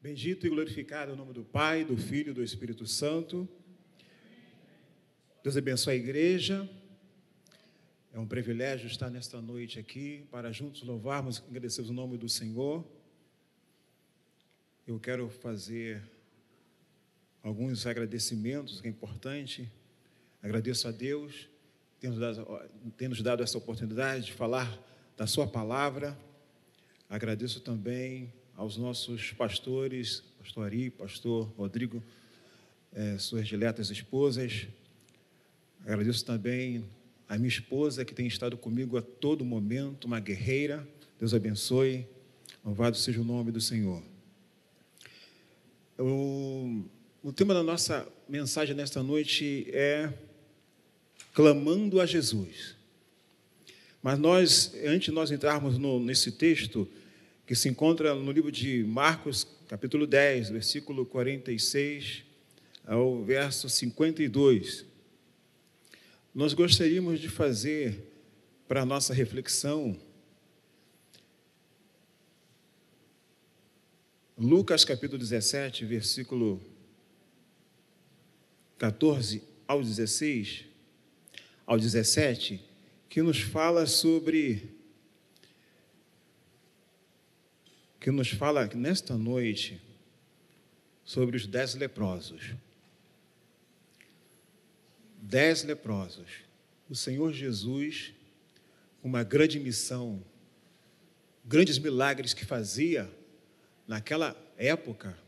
Bendito e glorificado é o nome do Pai, do Filho e do Espírito Santo. Deus abençoe a igreja. É um privilégio estar nesta noite aqui para juntos louvarmos e agradecermos o nome do Senhor. Eu quero fazer alguns agradecimentos, que é importante. Agradeço a Deus por ter nos dado essa oportunidade de falar da Sua palavra. Agradeço também aos nossos pastores, pastor Ari, pastor Rodrigo, eh, suas diletas esposas. Agradeço também a minha esposa que tem estado comigo a todo momento, uma guerreira. Deus abençoe. Louvado seja o nome do Senhor. O, o tema da nossa mensagem nesta noite é clamando a Jesus. Mas nós, antes de nós entrarmos no, nesse texto, que se encontra no livro de Marcos, capítulo 10, versículo 46 ao verso 52. Nós gostaríamos de fazer para a nossa reflexão Lucas capítulo 17, versículo 14 ao 16, ao 17, que nos fala sobre que nos fala nesta noite sobre os dez leprosos. Dez leprosos. O Senhor Jesus, uma grande missão, grandes milagres que fazia naquela época.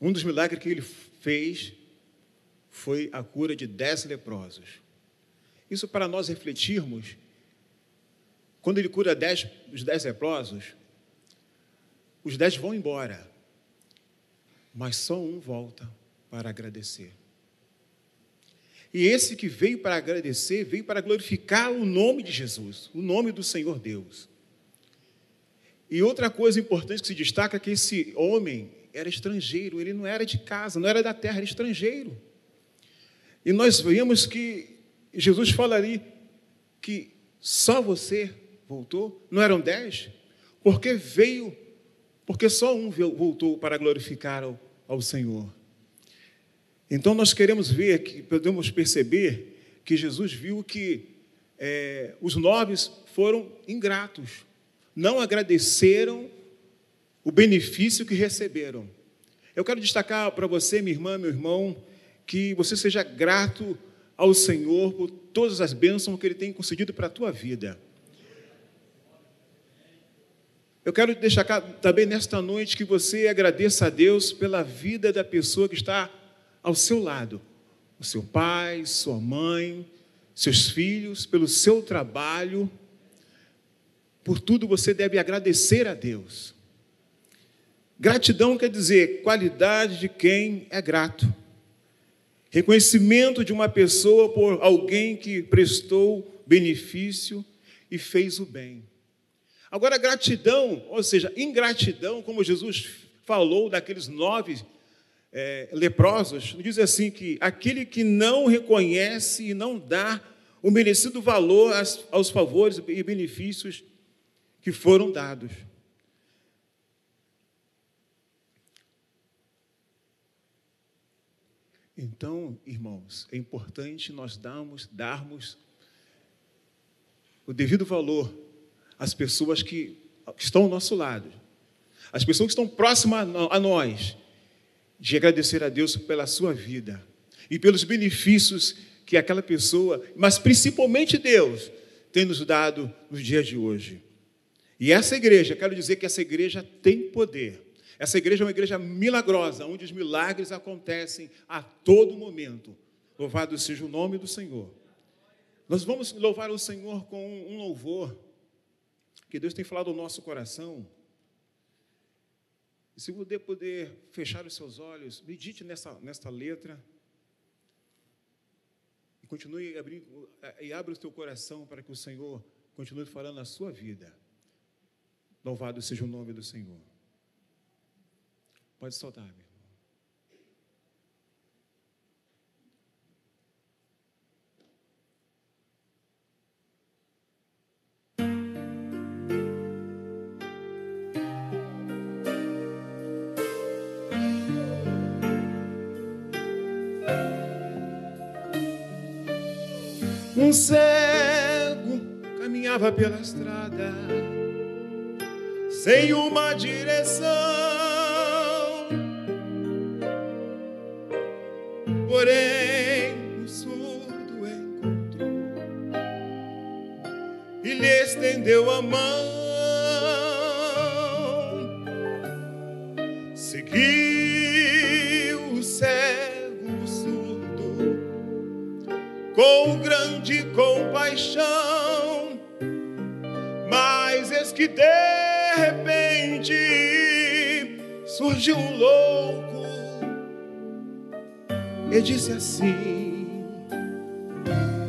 Um dos milagres que ele fez foi a cura de dez leprosos. Isso para nós refletirmos. Quando ele cura dez, os dez leprosos, os dez vão embora, mas só um volta para agradecer. E esse que veio para agradecer, veio para glorificar o nome de Jesus, o nome do Senhor Deus. E outra coisa importante que se destaca é que esse homem era estrangeiro, ele não era de casa, não era da terra, era estrangeiro. E nós vemos que Jesus fala ali que só você voltou, não eram dez, porque veio porque só um voltou para glorificar ao, ao Senhor. Então nós queremos ver, que podemos perceber que Jesus viu que é, os nobres foram ingratos, não agradeceram o benefício que receberam. Eu quero destacar para você, minha irmã, meu irmão, que você seja grato ao Senhor por todas as bênçãos que Ele tem concedido para a tua vida. Eu quero deixar também nesta noite que você agradeça a Deus pela vida da pessoa que está ao seu lado, o seu pai, sua mãe, seus filhos, pelo seu trabalho. Por tudo você deve agradecer a Deus. Gratidão quer dizer qualidade de quem é grato. Reconhecimento de uma pessoa por alguém que prestou benefício e fez o bem. Agora, gratidão, ou seja, ingratidão, como Jesus falou daqueles nove é, leprosos, diz assim que aquele que não reconhece e não dá o merecido valor aos, aos favores e benefícios que foram dados. Então, irmãos, é importante nós darmos, darmos o devido valor as pessoas que estão ao nosso lado, as pessoas que estão próximas a nós, de agradecer a Deus pela sua vida e pelos benefícios que aquela pessoa, mas principalmente Deus, tem nos dado nos dias de hoje. E essa igreja, quero dizer que essa igreja tem poder. Essa igreja é uma igreja milagrosa, onde os milagres acontecem a todo momento. Louvado seja o nome do Senhor. Nós vamos louvar o Senhor com um louvor que Deus tem falado ao nosso coração. E se você poder fechar os seus olhos, medite nessa, nessa letra. E continue abrindo, e abra o teu coração para que o Senhor continue falando na sua vida. Louvado seja o nome do Senhor. Pode soltar, meu. Um cego caminhava pela estrada, sem uma direção. Porém, o surdo encontrou e lhe estendeu a mão. Com grande compaixão, mas eis que de repente surgiu um louco e disse assim: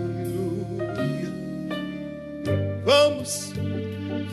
Aleluia, vamos,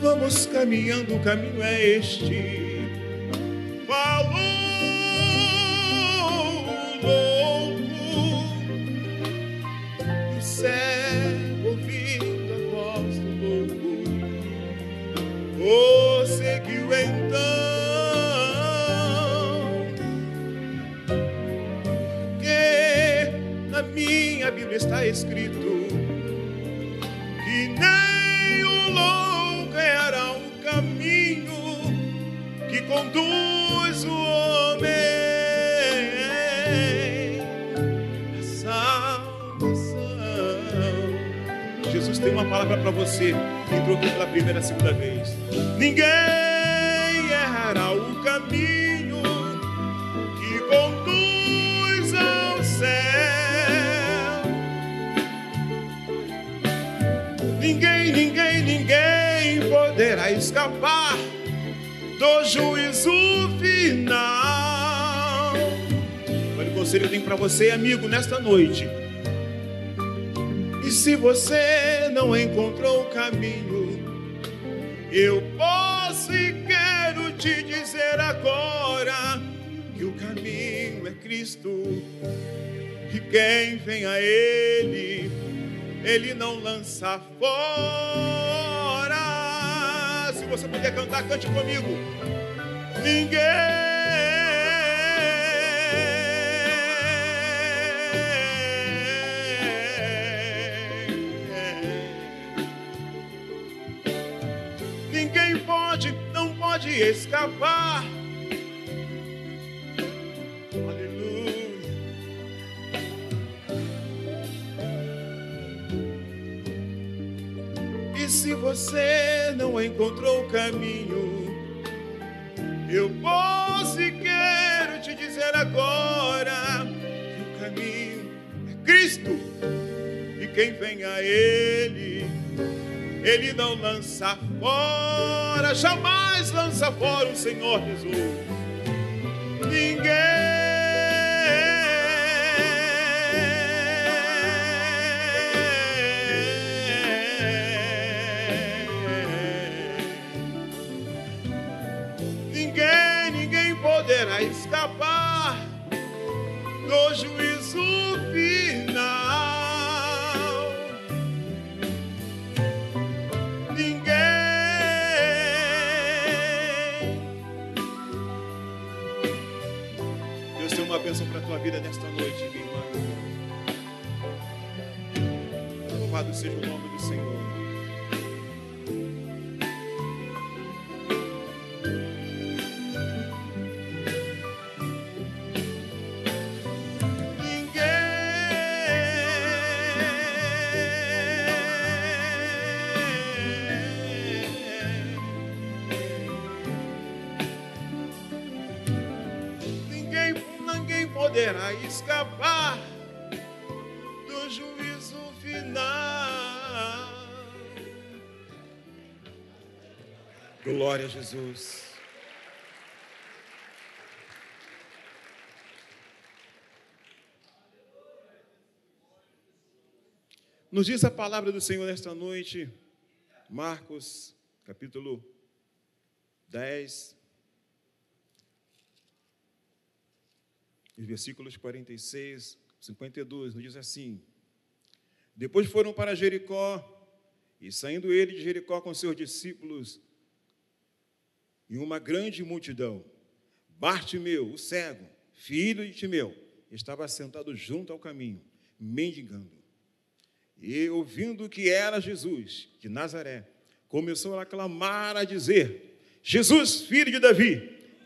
vamos caminhando, o caminho é este. Minha Bíblia está escrito que nem o louco era o caminho que conduz o homem à salvação. Jesus tem uma palavra para você que entrou aqui pela primeira, segunda vez. Ninguém do juízo final. Olha o conselho que eu tenho para você, amigo, nesta noite. E se você não encontrou o caminho, eu posso e quero te dizer agora que o caminho é Cristo. E quem vem a Ele, Ele não lança fora. Se você puder cantar, cante comigo. Ninguém. Ninguém pode, não pode escapar. Aleluia. E se você não encontrou o caminho, eu posso e quero te dizer agora que o caminho é Cristo. E quem vem a Ele, Ele não lança fora, jamais lança fora o Senhor Jesus. Escapar poderá escapar do juízo final. Glória a Jesus. Nos diz a palavra do Senhor nesta noite, Marcos, capítulo 10, os versículos 46, 52, nos diz assim: Depois foram para Jericó, e saindo ele de Jericó com seus discípulos e uma grande multidão, Bartimeu, o cego, filho de Timeu, estava sentado junto ao caminho, mendigando. E ouvindo que era Jesus de Nazaré, começou a clamar a dizer: Jesus, filho de Davi,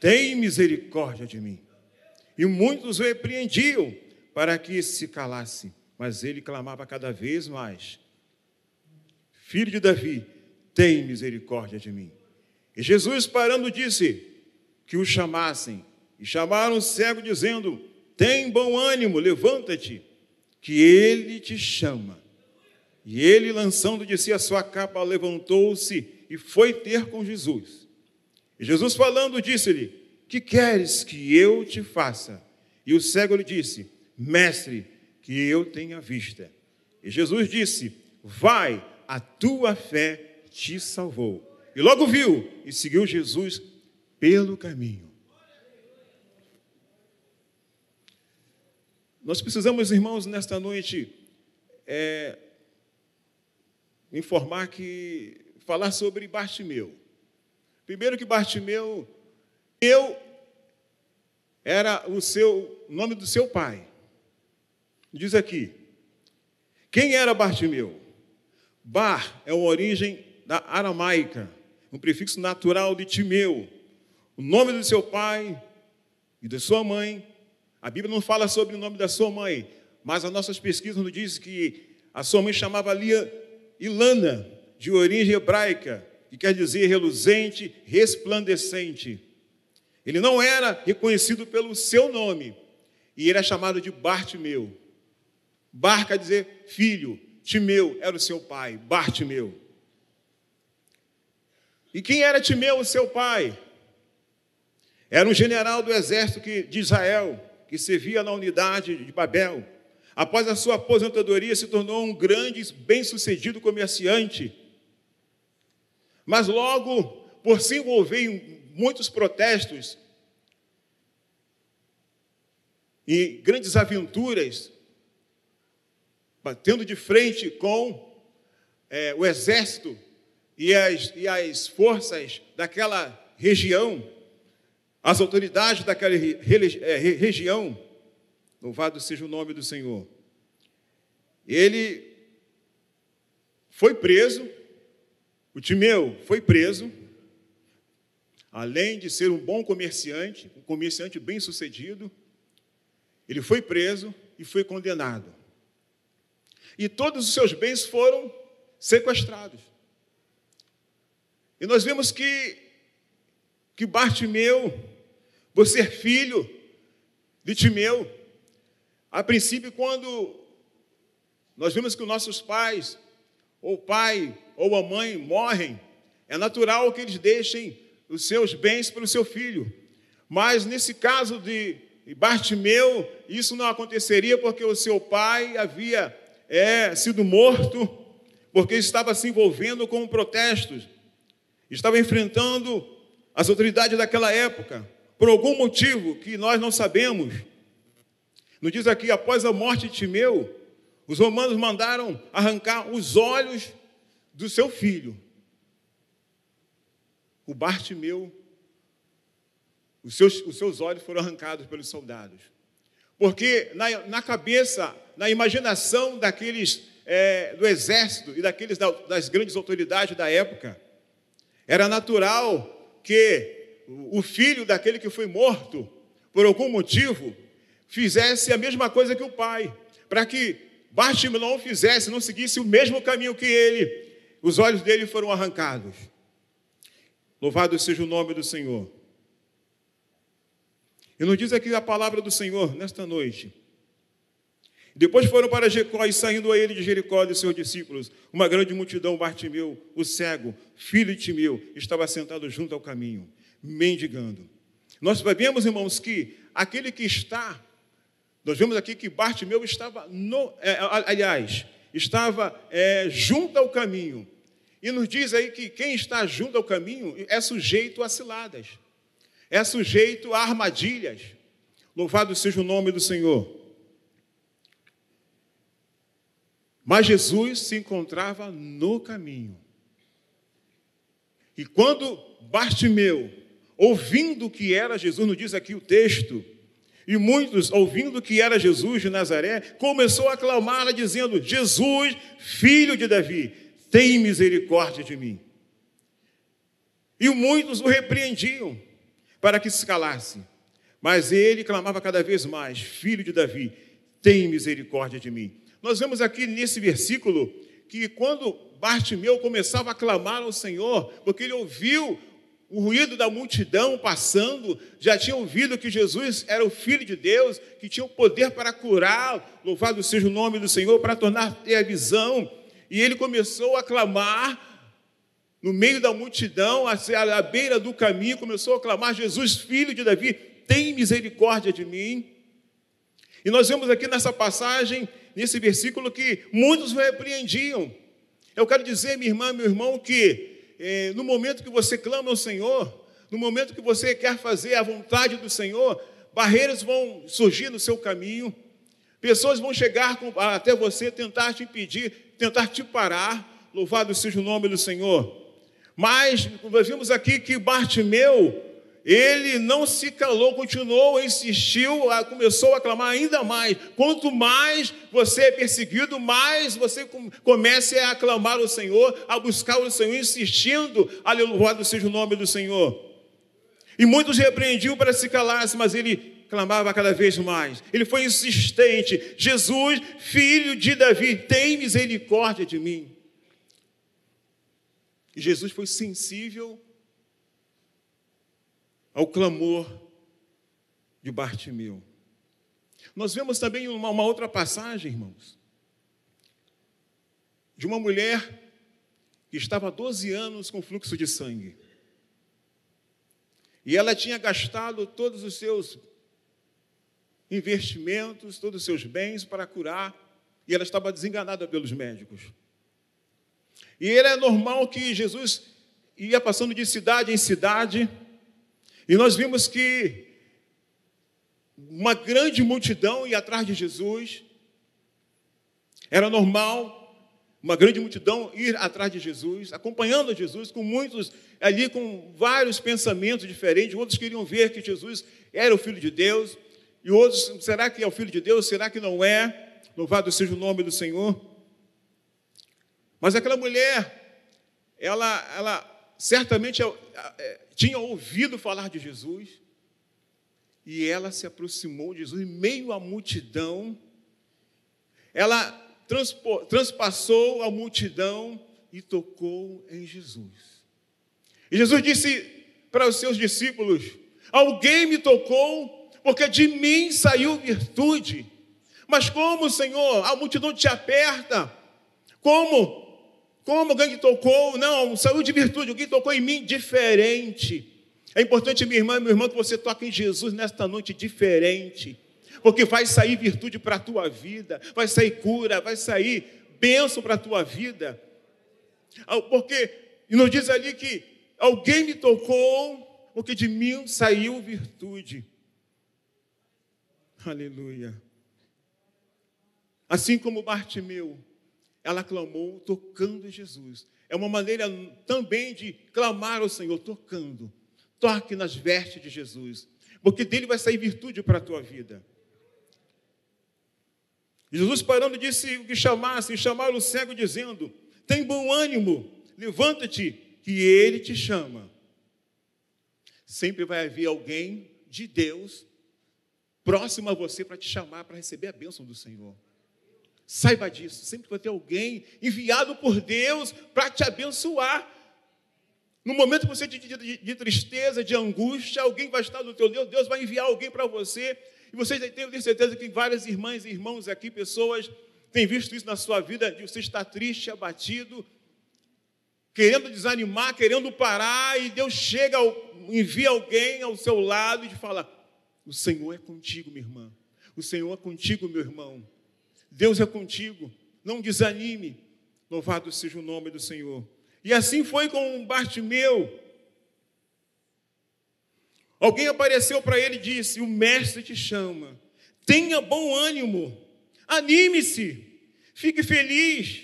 tem misericórdia de mim. E muitos o repreendiam para que se calasse, mas ele clamava cada vez mais: Filho de Davi, tem misericórdia de mim. E Jesus, parando, disse que o chamassem. E chamaram o cego, dizendo: Tem bom ânimo, levanta-te, que ele te chama. E ele, lançando de si a sua capa, levantou-se e foi ter com Jesus. E Jesus, falando, disse-lhe: Que queres que eu te faça? E o cego lhe disse: Mestre, que eu tenha vista. E Jesus disse: Vai, a tua fé te salvou. E logo viu e seguiu Jesus pelo caminho. Nós precisamos, irmãos, nesta noite, é, informar que falar sobre Bartimeu. Primeiro que Bartimeu, eu era o seu nome do seu pai. Diz aqui. Quem era Bartimeu? Bar é uma origem da aramaica, um prefixo natural de Timeu. O nome do seu pai e da sua mãe. A Bíblia não fala sobre o nome da sua mãe, mas as nossas pesquisas nos dizem que a sua mãe chamava Lia Ilana, de origem hebraica, que quer dizer reluzente, resplandecente. Ele não era reconhecido pelo seu nome, e ele era chamado de Bartimeu. Bar quer dizer filho, Timeu era o seu pai, Bartimeu. E quem era Timeu, o seu pai? Era um general do exército de Israel, que servia na unidade de Babel. Após a sua aposentadoria, se tornou um grande, bem-sucedido comerciante. Mas logo, por se envolver em muitos protestos e grandes aventuras, batendo de frente com é, o exército e as, e as forças daquela região, as autoridades daquela é, região, Louvado seja o nome do Senhor. Ele foi preso, o Timeu foi preso, além de ser um bom comerciante, um comerciante bem sucedido, ele foi preso e foi condenado. E todos os seus bens foram sequestrados. E nós vemos que, que Bartimeu, por ser filho de Timeu, a princípio, quando nós vemos que os nossos pais, ou o pai ou a mãe morrem, é natural que eles deixem os seus bens para o seu filho. Mas nesse caso de Bartimeu, isso não aconteceria porque o seu pai havia é, sido morto, porque estava se envolvendo com protestos, estava enfrentando as autoridades daquela época, por algum motivo que nós não sabemos. Nos diz aqui, após a morte de Timeu, os romanos mandaram arrancar os olhos do seu filho. O Bartimeu, os seus, os seus olhos foram arrancados pelos soldados. Porque na, na cabeça, na imaginação daqueles é, do exército e daqueles das grandes autoridades da época, era natural que o filho daquele que foi morto, por algum motivo, fizesse a mesma coisa que o pai, para que Bartimeu não fizesse, não seguisse o mesmo caminho que ele. Os olhos dele foram arrancados. Louvado seja o nome do Senhor. E nos diz aqui a palavra do Senhor nesta noite. Depois foram para Jecó e saindo a ele de Jericó e seus discípulos, uma grande multidão, Bartimeu, o cego, filho de Timeu, estava sentado junto ao caminho, mendigando. Nós sabemos, irmãos, que aquele que está nós vemos aqui que Bartimeu estava, no, é, aliás, estava é, junto ao caminho. E nos diz aí que quem está junto ao caminho é sujeito a ciladas, é sujeito a armadilhas. Louvado seja o nome do Senhor. Mas Jesus se encontrava no caminho. E quando Bartimeu, ouvindo que era Jesus, nos diz aqui o texto, E muitos, ouvindo que era Jesus de Nazaré, começou a clamá-la, dizendo: Jesus, filho de Davi, tem misericórdia de mim. E muitos o repreendiam para que se calasse. Mas ele clamava cada vez mais: Filho de Davi, tem misericórdia de mim. Nós vemos aqui nesse versículo que quando Bartimeu começava a clamar ao Senhor, porque ele ouviu o ruído da multidão passando, já tinha ouvido que Jesus era o Filho de Deus, que tinha o poder para curar, louvado seja o nome do Senhor, para tornar ter a visão. E ele começou a clamar no meio da multidão, à beira do caminho, começou a clamar: Jesus, filho de Davi, tem misericórdia de mim. E nós vemos aqui nessa passagem, nesse versículo, que muitos repreendiam. Eu quero dizer, minha irmã, meu irmão, que eh, no momento que você clama ao Senhor, no momento que você quer fazer a vontade do Senhor, barreiras vão surgir no seu caminho, pessoas vão chegar até você, tentar te impedir, tentar te parar. Louvado seja o nome do Senhor. Mas nós vimos aqui que Bartimeu, ele não se calou, continuou, insistiu, começou a clamar ainda mais. Quanto mais você é perseguido, mais você comece a aclamar o Senhor, a buscar o Senhor, insistindo, aleluia, seja o nome do Senhor. E muitos repreendiam para se calasse, mas ele clamava cada vez mais. Ele foi insistente: Jesus, filho de Davi, tem misericórdia de mim. E Jesus foi sensível ao clamor de Bartimeu. Nós vemos também uma, uma outra passagem, irmãos, de uma mulher que estava há 12 anos com fluxo de sangue. E ela tinha gastado todos os seus investimentos, todos os seus bens para curar, e ela estava desenganada pelos médicos. E era normal que Jesus ia passando de cidade em cidade, e nós vimos que uma grande multidão ia atrás de Jesus. Era normal uma grande multidão ir atrás de Jesus, acompanhando Jesus, com muitos ali com vários pensamentos diferentes. Outros queriam ver que Jesus era o Filho de Deus, e outros, será que é o Filho de Deus? Será que não é? Louvado seja o nome do Senhor. Mas aquela mulher, ela, ela certamente é, é, tinha ouvido falar de Jesus, e ela se aproximou de Jesus em meio à multidão, ela transpassou a multidão e tocou em Jesus. E Jesus disse para os seus discípulos: Alguém me tocou, porque de mim saiu virtude. Mas como, Senhor, a multidão te aperta? Como? Como alguém tocou? Não, saiu de virtude, alguém tocou em mim diferente. É importante, minha irmã, meu irmão, que você toque em Jesus nesta noite diferente. Porque vai sair virtude para a tua vida, vai sair cura, vai sair bênção para a tua vida. Porque nos diz ali que alguém me tocou, porque de mim saiu virtude. Aleluia. Assim como Bartimeu, ela clamou tocando Jesus. É uma maneira também de clamar ao Senhor, tocando. Toque nas vestes de Jesus, porque dele vai sair virtude para a tua vida. Jesus parando disse o que chamasse, e chamaram o cego dizendo: Tem bom ânimo, levanta-te, que ele te chama. Sempre vai haver alguém de Deus próximo a você para te chamar para receber a bênção do Senhor. Saiba disso, sempre vai ter alguém enviado por Deus para te abençoar. No momento que você de, de, de, tristeza, de angústia, alguém vai estar no teu Deus, Deus vai enviar alguém para você. E você tem, tenho certeza que várias irmãs e irmãos aqui, pessoas, têm visto isso na sua vida, de você estar triste, abatido, querendo desanimar, querendo parar, e Deus chega, envia alguém ao seu lado e te fala: O Senhor é contigo, minha irmã. O Senhor é contigo, meu irmão. Deus é contigo, não desanime. Louvado seja o nome do Senhor. E assim foi com Bartimeu. Alguém apareceu para ele e disse: O mestre te chama. Tenha bom ânimo. Anime-se. Fique feliz.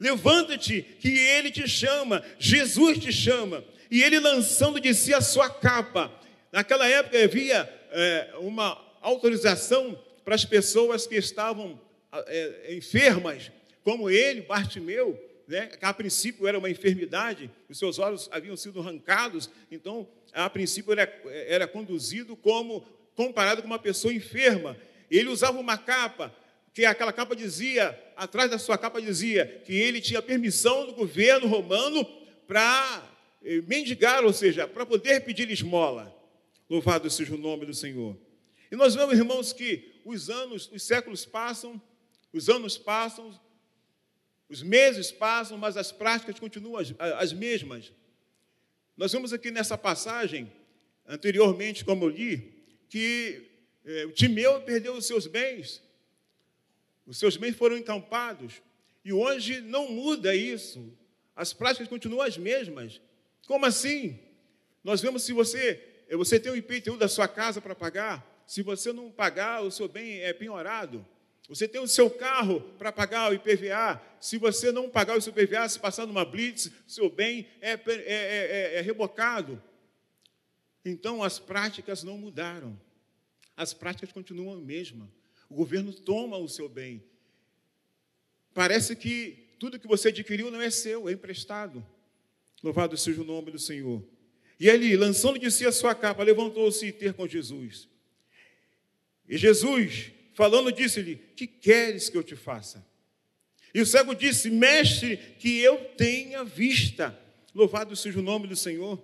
Levanta-te, que ele te chama. Jesus te chama. E ele lançando de si a sua capa. Naquela época havia é, uma autorização para as pessoas que estavam é, enfermas, como ele, Bartimeu, né, que a princípio era uma enfermidade, os seus olhos haviam sido arrancados, então, a princípio, era, era conduzido como, comparado com uma pessoa enferma. Ele usava uma capa, que aquela capa dizia, atrás da sua capa dizia, que ele tinha permissão do governo romano para eh, mendigar, ou seja, para poder pedir esmola. Louvado seja o nome do Senhor. E nós vemos, irmãos, que os anos, os séculos passam, os anos passam, os meses passam, mas as práticas continuam as, as mesmas. Nós vemos aqui nessa passagem, anteriormente, como eu li, que é, o Timeu perdeu os seus bens, os seus bens foram encampados, e hoje não muda isso, as práticas continuam as mesmas. Como assim? Nós vemos se você, você tem o IPTU da sua casa para pagar, se você não pagar, o seu bem é penhorado. Você tem o seu carro para pagar o IPVA. Se você não pagar o seu IPVA, se passar numa blitz, seu bem é, é, é, é, é rebocado. Então, as práticas não mudaram. As práticas continuam a mesma. O governo toma o seu bem. Parece que tudo que você adquiriu não é seu, é emprestado. Louvado seja o nome do Senhor. E ele, lançando de si a sua capa, levantou-se e ter com Jesus. E Jesus, falando, disse-lhe: Que queres que eu te faça? E o cego disse: Mestre, que eu tenha vista. Louvado seja o nome do Senhor.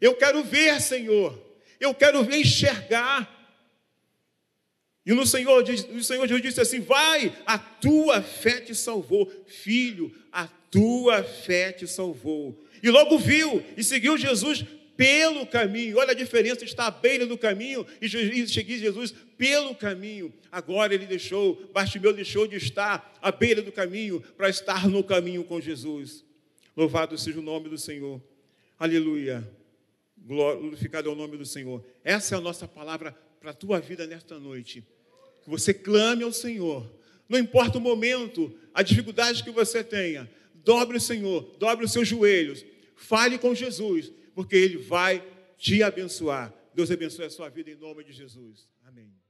Eu quero ver, Senhor. Eu quero ver enxergar. E no Senhor, o Senhor Jesus disse assim: Vai, a tua fé te salvou. Filho, a tua fé te salvou. E logo viu e seguiu Jesus pelo caminho. Olha a diferença, está à beira do caminho e seguir Jesus pelo caminho. Agora ele deixou, Bartimeu deixou de estar à beira do caminho para estar no caminho com Jesus. Louvado seja o nome do Senhor. Aleluia. Glorificado é o nome do Senhor. Essa é a nossa palavra para a tua vida nesta noite. Que você clame ao Senhor. Não importa o momento, a dificuldade que você tenha. Dobre o Senhor, dobre os seus joelhos. Fale com Jesus porque Ele vai te abençoar. Deus abençoe a sua vida em nome de Jesus. Amém.